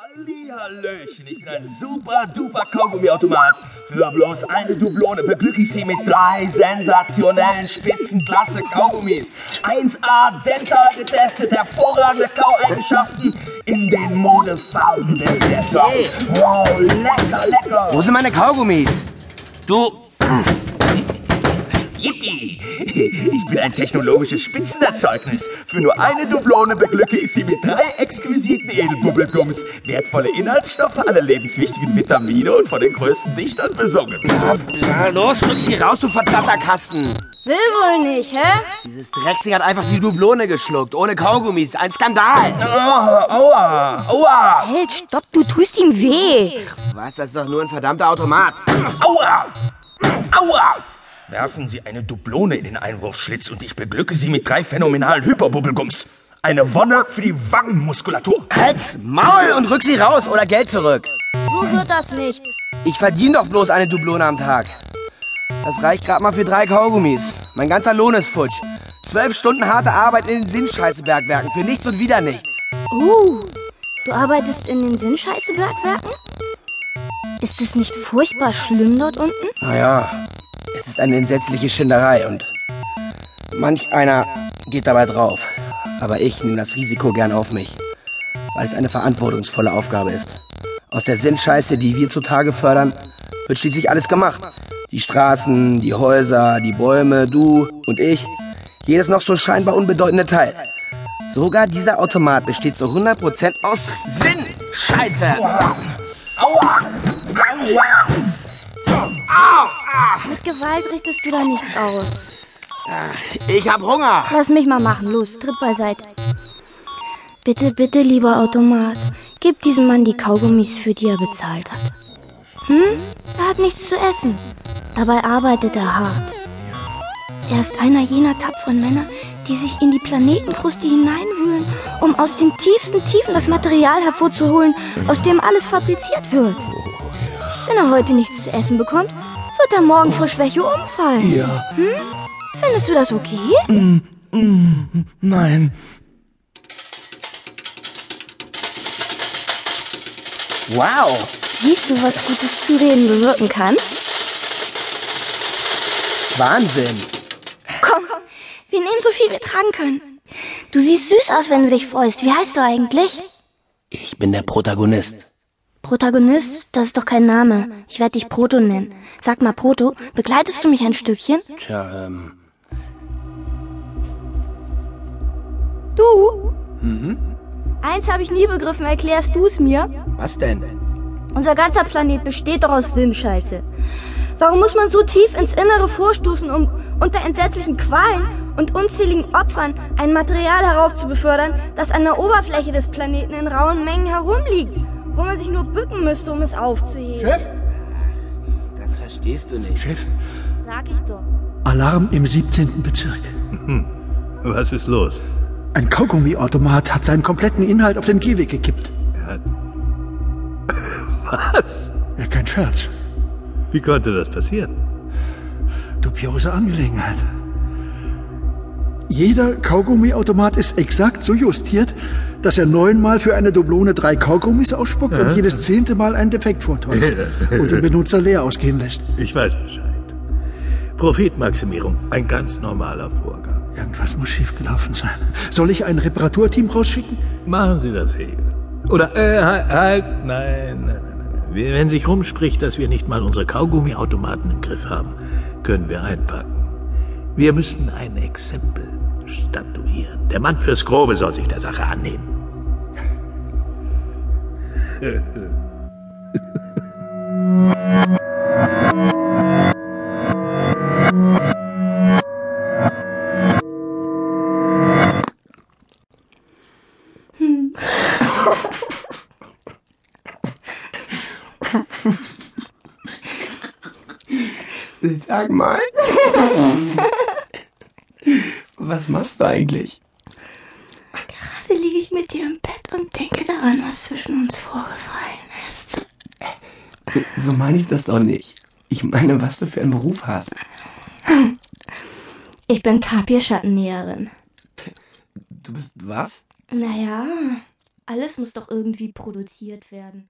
Hallihallöchen, ich bin ein super duper Kaugummiautomat. Für bloß eine Dublone beglücke ich Sie mit drei sensationellen Spitzenklasse Kaugummis. 1A dental getestet, hervorragende Kaueigenschaften in den Modefarben der Saison. Wow, lecker, lecker. Wo sind meine Kaugummis? Du. Yippie! Ich bin ein technologisches Spitzenerzeugnis. Für nur eine Dublone beglücke ich Sie mit drei exquisiten Edelbubbelgums. Wertvolle Inhaltsstoffe, alle lebenswichtigen Vitamine und von den größten Dichtern besungen. Na los, rück sie raus, du verdammter Kasten! Will wohl nicht, hä? Dieses Drecksding hat einfach die Dublone geschluckt, ohne Kaugummis. Ein Skandal! Oh, aua, aua, Halt, stopp, du tust ihm weh. Was, das ist doch nur ein verdammter Automat. aua, aua! Werfen Sie eine Dublone in den Einwurfschlitz und ich beglücke Sie mit drei phänomenalen Hyperbubbelgums. Eine Wonne für die Wangenmuskulatur. Halt's Maul und rück sie raus oder Geld zurück. So wird das nichts. Ich verdiene doch bloß eine Dublone am Tag. Das reicht gerade mal für drei Kaugummis. Mein ganzer Lohn ist futsch. Zwölf Stunden harte Arbeit in den Sinnscheißebergwerken für nichts und wieder nichts. Uh, du arbeitest in den Sinnscheißebergwerken? Ist es nicht furchtbar schlimm dort unten? Naja, es ist eine entsetzliche Schinderei und manch einer geht dabei drauf. Aber ich nehme das Risiko gern auf mich, weil es eine verantwortungsvolle Aufgabe ist. Aus der Sinnscheiße, die wir zutage fördern, wird schließlich alles gemacht. Die Straßen, die Häuser, die Bäume, du und ich. Jedes noch so scheinbar unbedeutende Teil. Sogar dieser Automat besteht zu 100% aus Sinnscheiße. Aua, aua. Mit Gewalt richtest du da nichts aus. Ich hab Hunger. Lass mich mal machen. Los, tritt beiseite. Bitte, bitte, lieber Automat, gib diesem Mann die Kaugummis, für die er bezahlt hat. Hm? Er hat nichts zu essen. Dabei arbeitet er hart. Er ist einer jener tapferen Männer, die sich in die Planetenkruste hineinwühlen, um aus den tiefsten Tiefen das Material hervorzuholen, aus dem alles fabriziert wird. Wenn er heute nichts zu essen bekommt, wird er morgen vor Schwäche umfallen. Ja, Findest du das okay? nein. Wow. Siehst du, was gutes Zureden bewirken kann? Wahnsinn. Komm, wir nehmen so viel wir tragen können. Du siehst süß aus, wenn du dich freust. Wie heißt du eigentlich? Ich bin der Protagonist. Protagonist? Das ist doch kein Name. Ich werde dich Proto nennen. Sag mal, Proto, begleitest du mich ein Stückchen? Tja, ähm. Du? Mhm. Eins habe ich nie begriffen, erklärst du es mir? Was denn? Unser ganzer Planet besteht doch aus Sinnscheiße. Warum muss man so tief ins Innere vorstoßen, um unter entsetzlichen Qualen und unzähligen Opfern ein Material heraufzubefördern, das an der Oberfläche des Planeten in rauen Mengen herumliegt, wo man sich nur bücken müsste, um es aufzuheben? Chef? Das verstehst du nicht. Chef, Sag ich doch. Alarm im 17. Bezirk. Was ist los? Ein Kaugummiautomat hat seinen kompletten Inhalt auf den Gehweg gekippt. Was? Ja, kein Scherz. Wie konnte das passieren? Dubiose Angelegenheit. Jeder Kaugummiautomat ist exakt so justiert, dass er neunmal für eine Dublone drei Kaugummis ausspuckt und jedes zehnte Mal einen Defekt vortäuscht und den Benutzer leer ausgehen lässt. Ich weiß Bescheid. Profitmaximierung, ein ganz normaler Vorgang. Irgendwas muss schiefgelaufen sein. Soll ich ein Reparaturteam rausschicken? Machen Sie das, Hegel. Oder, äh, halt, halt, nein, nein, nein, nein. Wenn sich rumspricht, dass wir nicht mal unsere Kaugummiautomaten im Griff haben, können wir einpacken. Wir müssen ein Exempel statuieren. Der Mann fürs Grobe soll sich der Sache annehmen. Sag mal. Was machst du eigentlich? Gerade liege ich mit dir im Bett und denke daran, was zwischen uns vorgefallen ist. So meine ich das doch nicht. Ich meine, was du für einen Beruf hast. Ich bin Tapirschettennäherin. Du bist was? Naja, Alles muss doch irgendwie produziert werden.